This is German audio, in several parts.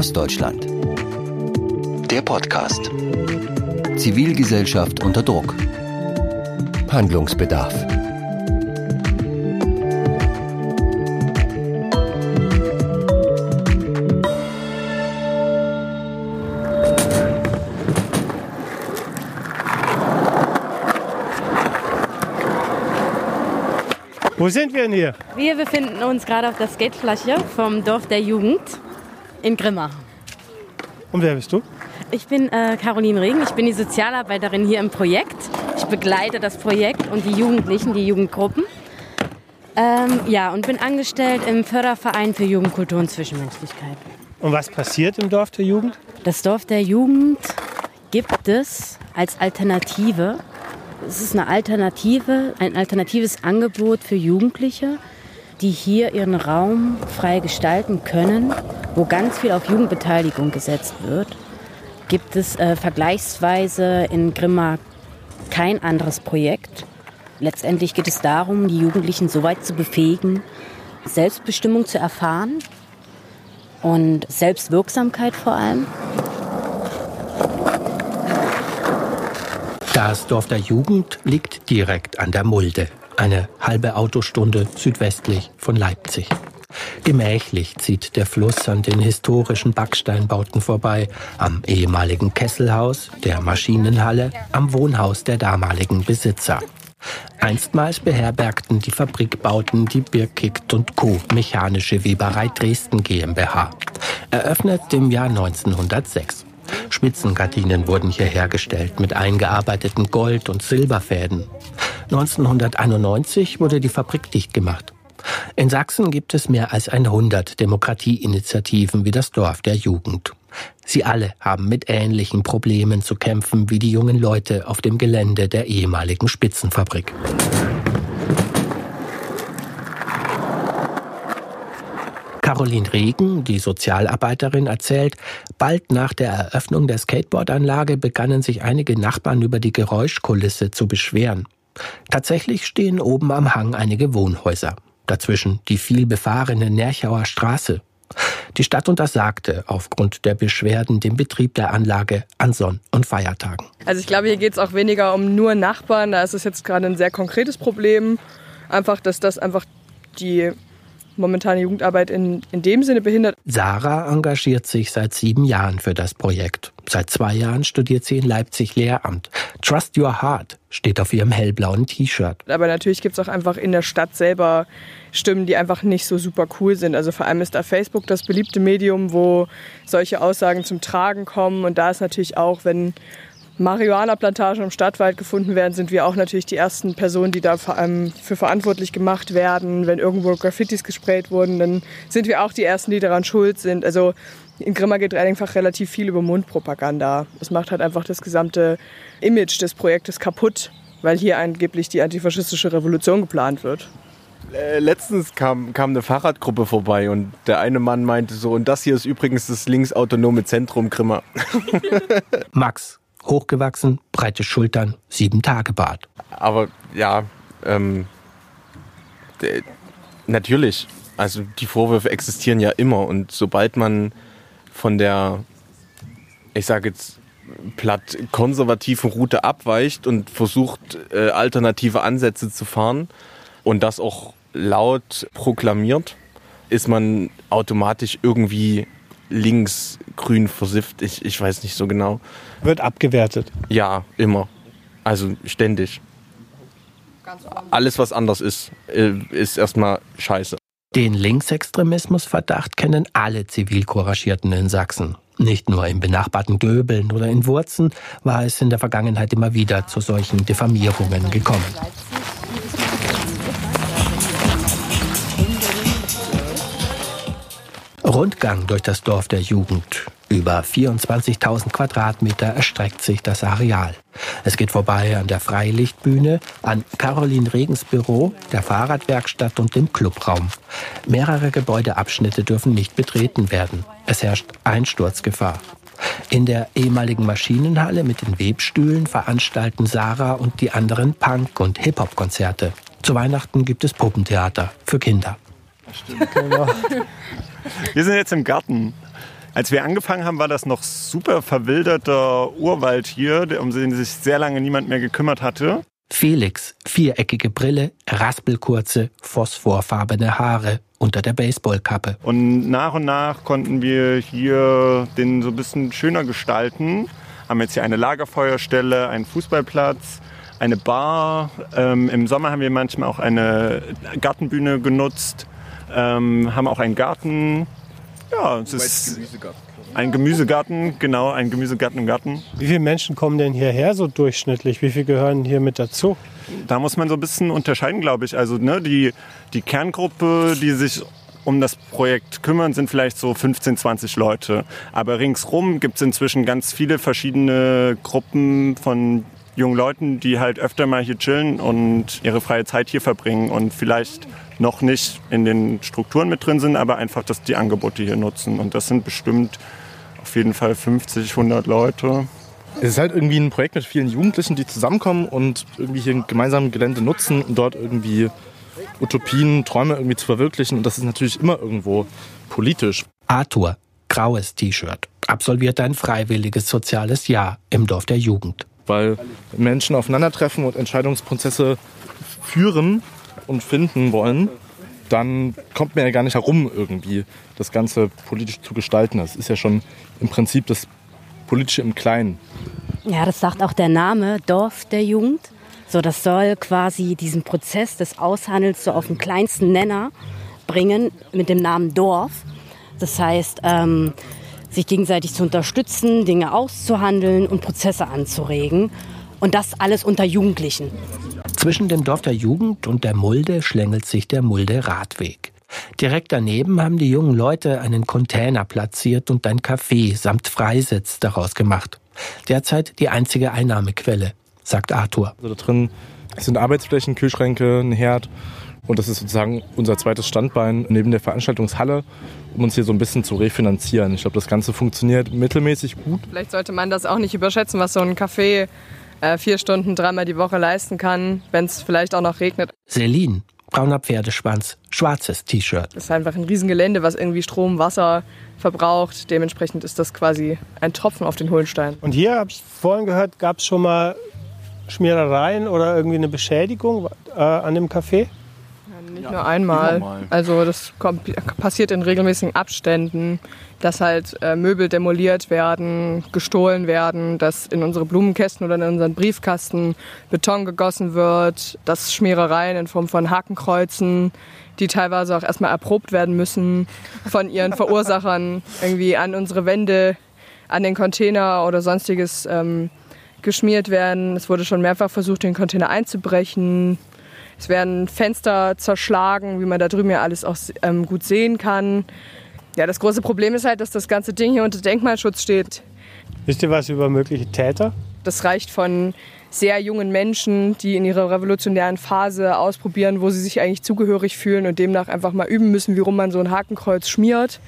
Ostdeutschland. Der Podcast. Zivilgesellschaft unter Druck. Handlungsbedarf. Wo sind wir denn hier? Wir befinden uns gerade auf der Skatefläche vom Dorf der Jugend in Grimma. Und wer bist du? Ich bin äh, Caroline Regen, ich bin die Sozialarbeiterin hier im Projekt. Ich begleite das Projekt und die Jugendlichen, die Jugendgruppen. Ähm, ja, und bin angestellt im Förderverein für Jugendkultur und Zwischenmenschlichkeit. Und was passiert im Dorf der Jugend? Das Dorf der Jugend gibt es als Alternative es ist eine Alternative, ein alternatives Angebot für Jugendliche, die hier ihren Raum frei gestalten können, wo ganz viel auf Jugendbeteiligung gesetzt wird. Gibt es äh, vergleichsweise in Grimma kein anderes Projekt. Letztendlich geht es darum, die Jugendlichen so weit zu befähigen, Selbstbestimmung zu erfahren und Selbstwirksamkeit vor allem. Das Dorf der Jugend liegt direkt an der Mulde, eine halbe Autostunde südwestlich von Leipzig. Gemächlich zieht der Fluss an den historischen Backsteinbauten vorbei, am ehemaligen Kesselhaus, der Maschinenhalle, am Wohnhaus der damaligen Besitzer. Einstmals beherbergten die Fabrikbauten die Birkikt und Co. Mechanische Weberei Dresden GmbH, eröffnet im Jahr 1906. Spitzengardinen wurden hier hergestellt mit eingearbeiteten Gold- und Silberfäden. 1991 wurde die Fabrik dicht gemacht. In Sachsen gibt es mehr als 100 Demokratieinitiativen wie das Dorf der Jugend. Sie alle haben mit ähnlichen Problemen zu kämpfen wie die jungen Leute auf dem Gelände der ehemaligen Spitzenfabrik. Caroline Regen, die Sozialarbeiterin, erzählt, bald nach der Eröffnung der Skateboardanlage begannen sich einige Nachbarn über die Geräuschkulisse zu beschweren. Tatsächlich stehen oben am Hang einige Wohnhäuser. Dazwischen die viel befahrene Nerchauer Straße. Die Stadt untersagte aufgrund der Beschwerden den Betrieb der Anlage an Sonn- und Feiertagen. Also ich glaube, hier geht es auch weniger um nur Nachbarn. Da ist es jetzt gerade ein sehr konkretes Problem. Einfach, dass das einfach die momentane Jugendarbeit in, in dem Sinne behindert. Sarah engagiert sich seit sieben Jahren für das Projekt. Seit zwei Jahren studiert sie in Leipzig Lehramt. Trust Your Heart steht auf ihrem hellblauen T-Shirt. Aber natürlich gibt es auch einfach in der Stadt selber Stimmen, die einfach nicht so super cool sind. Also vor allem ist da Facebook das beliebte Medium, wo solche Aussagen zum Tragen kommen. Und da ist natürlich auch, wenn Marihuana-Plantagen im Stadtwald gefunden werden, sind wir auch natürlich die ersten Personen, die da vor allem für verantwortlich gemacht werden. Wenn irgendwo Graffitis gesprayt wurden, dann sind wir auch die ersten, die daran schuld sind. Also in Grimma geht einfach relativ viel über Mundpropaganda. Es macht halt einfach das gesamte Image des Projektes kaputt, weil hier angeblich die antifaschistische Revolution geplant wird. Äh, letztens kam, kam eine Fahrradgruppe vorbei und der eine Mann meinte so, und das hier ist übrigens das linksautonome Zentrum Grimma. Max, hochgewachsen, breite Schultern, sieben Tage Bart. Aber ja, ähm, natürlich. Also die Vorwürfe existieren ja immer und sobald man von der, ich sage jetzt platt konservativen Route abweicht und versucht äh, alternative Ansätze zu fahren und das auch laut proklamiert, ist man automatisch irgendwie links, grün versifft. Ich, ich weiß nicht so genau. Wird abgewertet? Ja, immer. Also ständig. Alles, was anders ist, äh, ist erstmal scheiße. Den Linksextremismusverdacht kennen alle Zivilcouragierten in Sachsen. Nicht nur im benachbarten Döbeln oder in Wurzen war es in der Vergangenheit immer wieder zu solchen Diffamierungen gekommen. Rundgang durch das Dorf der Jugend. Über 24.000 Quadratmeter erstreckt sich das Areal. Es geht vorbei an der Freilichtbühne, an Caroline Regens Büro, der Fahrradwerkstatt und dem Clubraum. Mehrere Gebäudeabschnitte dürfen nicht betreten werden. Es herrscht Einsturzgefahr. In der ehemaligen Maschinenhalle mit den Webstühlen veranstalten Sarah und die anderen Punk- und Hip-Hop-Konzerte. Zu Weihnachten gibt es Puppentheater für Kinder. Stimmt, genau. Wir sind jetzt im Garten. Als wir angefangen haben, war das noch super verwilderter Urwald hier, um den sich sehr lange niemand mehr gekümmert hatte. Felix, viereckige Brille, raspelkurze, phosphorfarbene Haare unter der Baseballkappe. Und nach und nach konnten wir hier den so ein bisschen schöner gestalten. Haben jetzt hier eine Lagerfeuerstelle, einen Fußballplatz, eine Bar. Ähm, Im Sommer haben wir manchmal auch eine Gartenbühne genutzt, ähm, haben auch einen Garten. Ja, es ist ein Gemüsegarten, genau, ein Gemüsegarten im Garten. Wie viele Menschen kommen denn hierher so durchschnittlich? Wie viele gehören hier mit dazu? Da muss man so ein bisschen unterscheiden, glaube ich. Also ne, die, die Kerngruppe, die sich um das Projekt kümmern, sind vielleicht so 15, 20 Leute. Aber ringsrum gibt es inzwischen ganz viele verschiedene Gruppen von jungen Leuten, die halt öfter mal hier chillen und ihre freie Zeit hier verbringen und vielleicht noch nicht in den Strukturen mit drin sind, aber einfach, dass die Angebote hier nutzen. Und das sind bestimmt auf jeden Fall 50, 100 Leute. Es ist halt irgendwie ein Projekt mit vielen Jugendlichen, die zusammenkommen und irgendwie hier ein gemeinsames Gelände nutzen und dort irgendwie Utopien, Träume irgendwie zu verwirklichen. Und das ist natürlich immer irgendwo politisch. Arthur, graues T-Shirt, absolviert ein freiwilliges soziales Jahr im Dorf der Jugend. Weil Menschen aufeinandertreffen und Entscheidungsprozesse führen und finden wollen, dann kommt man ja gar nicht herum, irgendwie das Ganze politisch zu gestalten. Das ist ja schon im Prinzip das Politische im Kleinen. Ja, das sagt auch der Name Dorf der Jugend. So, das soll quasi diesen Prozess des Aushandels so auf den kleinsten Nenner bringen mit dem Namen Dorf. Das heißt, ähm, sich gegenseitig zu unterstützen, Dinge auszuhandeln und Prozesse anzuregen. Und das alles unter Jugendlichen. Zwischen dem Dorf der Jugend und der Mulde schlängelt sich der Mulde Radweg. Direkt daneben haben die jungen Leute einen Container platziert und ein Café samt Freisitz daraus gemacht. Derzeit die einzige Einnahmequelle, sagt Arthur. Also da drin sind Arbeitsflächen, Kühlschränke, ein Herd und das ist sozusagen unser zweites Standbein neben der Veranstaltungshalle, um uns hier so ein bisschen zu refinanzieren. Ich glaube, das Ganze funktioniert mittelmäßig gut. Vielleicht sollte man das auch nicht überschätzen, was so ein Café vier Stunden dreimal die Woche leisten kann, wenn es vielleicht auch noch regnet. Selin, brauner Pferdeschwanz, schwarzes T-Shirt. Das ist einfach ein Riesengelände, was irgendwie Strom, Wasser verbraucht. Dementsprechend ist das quasi ein Tropfen auf den Hohlenstein. Und hier habe ich vorhin gehört, gab es schon mal Schmierereien oder irgendwie eine Beschädigung äh, an dem Café? Nicht ja, nur einmal. Also das kommt, passiert in regelmäßigen Abständen, dass halt äh, Möbel demoliert werden, gestohlen werden, dass in unsere Blumenkästen oder in unseren Briefkasten Beton gegossen wird, dass Schmierereien in Form von Hakenkreuzen, die teilweise auch erstmal erprobt werden müssen von ihren Verursachern, irgendwie an unsere Wände, an den Container oder sonstiges ähm, geschmiert werden. Es wurde schon mehrfach versucht, den Container einzubrechen. Es werden Fenster zerschlagen, wie man da drüben ja alles auch ähm, gut sehen kann. Ja, das große Problem ist halt, dass das ganze Ding hier unter Denkmalschutz steht. Wisst ihr was über mögliche Täter? Das reicht von sehr jungen Menschen, die in ihrer revolutionären Phase ausprobieren, wo sie sich eigentlich zugehörig fühlen und demnach einfach mal üben müssen, wie rum man so ein Hakenkreuz schmiert,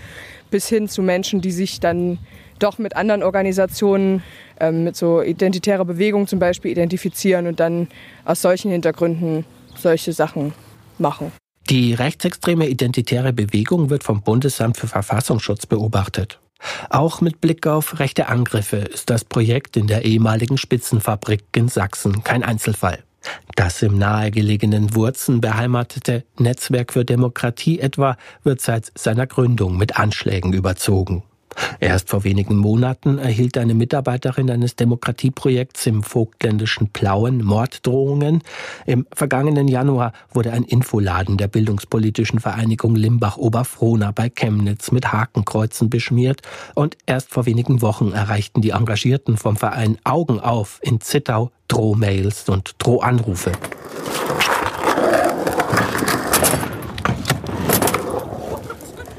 bis hin zu Menschen, die sich dann doch mit anderen Organisationen, ähm, mit so identitärer Bewegung zum Beispiel identifizieren und dann aus solchen Hintergründen solche Sachen machen. Die rechtsextreme identitäre Bewegung wird vom Bundesamt für Verfassungsschutz beobachtet. Auch mit Blick auf rechte Angriffe ist das Projekt in der ehemaligen Spitzenfabrik in Sachsen kein Einzelfall. Das im nahegelegenen Wurzen beheimatete Netzwerk für Demokratie etwa wird seit seiner Gründung mit Anschlägen überzogen. Erst vor wenigen Monaten erhielt eine Mitarbeiterin eines Demokratieprojekts im vogtländischen Plauen Morddrohungen. Im vergangenen Januar wurde ein Infoladen der bildungspolitischen Vereinigung Limbach-Oberfrohna bei Chemnitz mit Hakenkreuzen beschmiert und erst vor wenigen Wochen erreichten die Engagierten vom Verein Augen auf in Zittau Drohmails und Drohanrufe.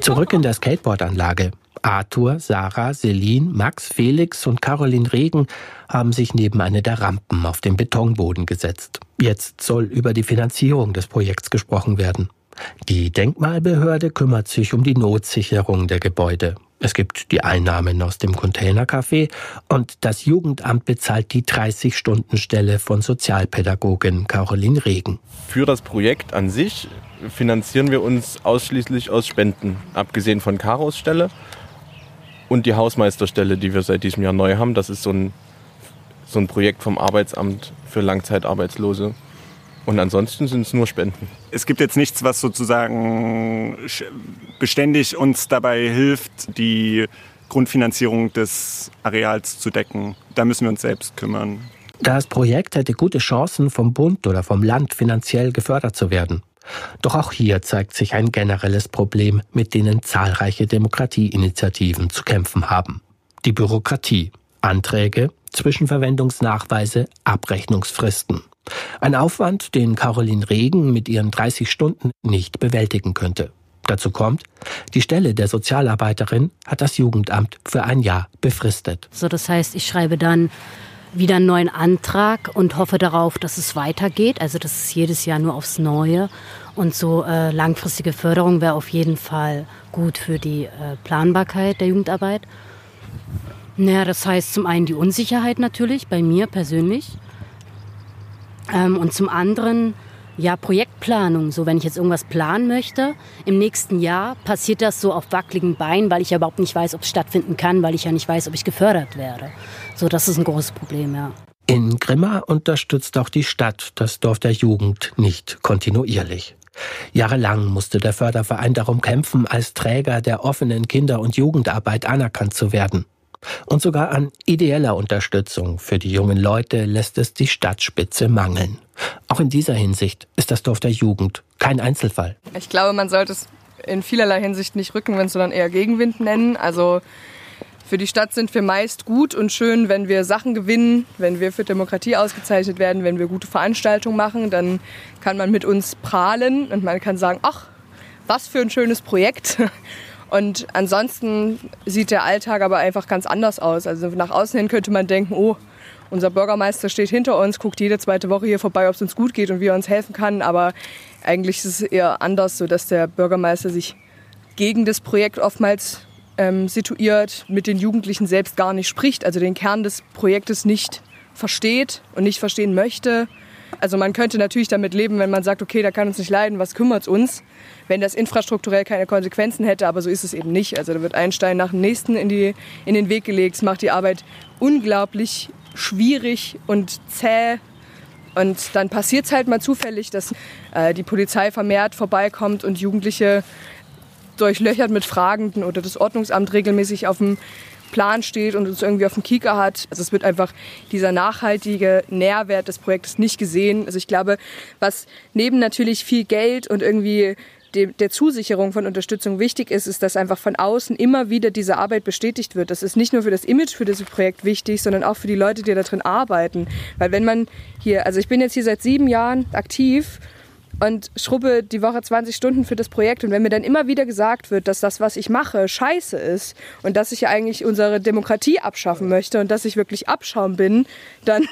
Zurück in der Skateboardanlage. Arthur, Sarah, Celine, Max, Felix und Caroline Regen haben sich neben eine der Rampen auf dem Betonboden gesetzt. Jetzt soll über die Finanzierung des Projekts gesprochen werden. Die Denkmalbehörde kümmert sich um die Notsicherung der Gebäude. Es gibt die Einnahmen aus dem Containercafé und das Jugendamt bezahlt die 30-Stunden-Stelle von Sozialpädagogin Caroline Regen. Für das Projekt an sich finanzieren wir uns ausschließlich aus Spenden, abgesehen von Karos Stelle. Und die Hausmeisterstelle, die wir seit diesem Jahr neu haben, das ist so ein, so ein Projekt vom Arbeitsamt für Langzeitarbeitslose. Und ansonsten sind es nur Spenden. Es gibt jetzt nichts, was sozusagen beständig uns dabei hilft, die Grundfinanzierung des Areals zu decken. Da müssen wir uns selbst kümmern. Das Projekt hätte gute Chancen, vom Bund oder vom Land finanziell gefördert zu werden. Doch auch hier zeigt sich ein generelles Problem, mit denen zahlreiche Demokratieinitiativen zu kämpfen haben. Die Bürokratie, Anträge, Zwischenverwendungsnachweise, Abrechnungsfristen. Ein Aufwand, den Caroline Regen mit ihren 30 Stunden nicht bewältigen könnte. Dazu kommt, die Stelle der Sozialarbeiterin hat das Jugendamt für ein Jahr befristet. So, das heißt, ich schreibe dann wieder einen neuen Antrag und hoffe darauf, dass es weitergeht. Also das ist jedes Jahr nur aufs Neue. Und so äh, langfristige Förderung wäre auf jeden Fall gut für die äh, Planbarkeit der Jugendarbeit. Naja, das heißt zum einen die Unsicherheit natürlich, bei mir persönlich. Ähm, und zum anderen ja, Projektplanung. So, wenn ich jetzt irgendwas planen möchte, im nächsten Jahr passiert das so auf wackeligen Beinen, weil ich ja überhaupt nicht weiß, ob es stattfinden kann, weil ich ja nicht weiß, ob ich gefördert werde. So, das ist ein großes Problem, ja. In Grimma unterstützt auch die Stadt das Dorf der Jugend nicht kontinuierlich. Jahrelang musste der Förderverein darum kämpfen, als Träger der offenen Kinder- und Jugendarbeit anerkannt zu werden. Und sogar an ideeller Unterstützung für die jungen Leute lässt es die Stadtspitze mangeln. Auch in dieser Hinsicht ist das Dorf der Jugend kein Einzelfall. Ich glaube, man sollte es in vielerlei Hinsicht nicht Rückenwind, sondern eher Gegenwind nennen. Also für die Stadt sind wir meist gut und schön, wenn wir Sachen gewinnen, wenn wir für Demokratie ausgezeichnet werden, wenn wir gute Veranstaltungen machen, dann kann man mit uns prahlen und man kann sagen, ach, was für ein schönes Projekt. Und ansonsten sieht der Alltag aber einfach ganz anders aus. Also nach außen hin könnte man denken, oh, unser Bürgermeister steht hinter uns, guckt jede zweite Woche hier vorbei, ob es uns gut geht und wie er uns helfen kann. Aber eigentlich ist es eher anders, so dass der Bürgermeister sich gegen das Projekt oftmals ähm, situiert, mit den Jugendlichen selbst gar nicht spricht, also den Kern des Projektes nicht versteht und nicht verstehen möchte. Also man könnte natürlich damit leben, wenn man sagt, okay, da kann uns nicht leiden, was kümmert es uns, wenn das infrastrukturell keine Konsequenzen hätte, aber so ist es eben nicht. Also da wird ein Stein nach dem nächsten in, die, in den Weg gelegt. Es macht die Arbeit unglaublich schwierig und zäh. Und dann passiert es halt mal zufällig, dass äh, die Polizei vermehrt vorbeikommt und Jugendliche durchlöchert mit Fragenden oder das Ordnungsamt regelmäßig auf dem Plan steht und uns irgendwie auf dem Kieker hat. Also es wird einfach dieser nachhaltige Nährwert des Projektes nicht gesehen. Also ich glaube, was neben natürlich viel Geld und irgendwie der Zusicherung von Unterstützung wichtig ist, ist, dass einfach von außen immer wieder diese Arbeit bestätigt wird. Das ist nicht nur für das Image für dieses Projekt wichtig, sondern auch für die Leute, die da drin arbeiten. Weil wenn man hier, also ich bin jetzt hier seit sieben Jahren aktiv und schrubbe die Woche 20 Stunden für das Projekt. Und wenn mir dann immer wieder gesagt wird, dass das, was ich mache, scheiße ist und dass ich eigentlich unsere Demokratie abschaffen möchte und dass ich wirklich Abschaum bin, dann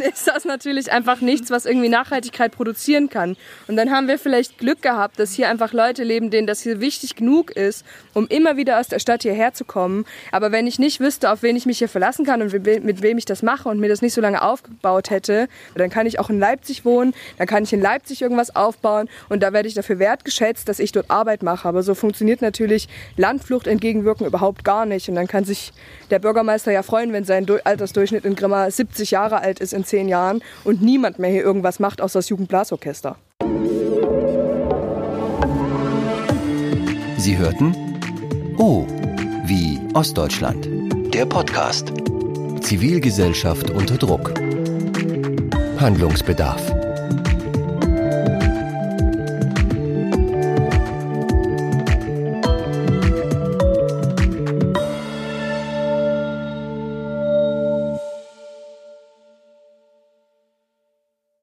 ist das natürlich einfach nichts, was irgendwie Nachhaltigkeit produzieren kann. Und dann haben wir vielleicht Glück gehabt, dass hier einfach Leute leben, denen das hier wichtig genug ist, um immer wieder aus der Stadt hierher zu kommen. Aber wenn ich nicht wüsste, auf wen ich mich hier verlassen kann und mit wem ich das mache und mir das nicht so lange aufgebaut hätte, dann kann ich auch in Leipzig wohnen, dann kann ich in Leipzig irgendwas aufbauen und da werde ich dafür wertgeschätzt, dass ich dort Arbeit mache. Aber so funktioniert natürlich Landflucht entgegenwirken überhaupt gar nicht. Und dann kann sich der Bürgermeister ja freuen, wenn sein Altersdurchschnitt in Grimma 70 Jahre alt ist in zehn Jahren und niemand mehr hier irgendwas macht, außer das Jugendblasorchester. Sie hörten O wie Ostdeutschland. Der Podcast. Zivilgesellschaft unter Druck. Handlungsbedarf.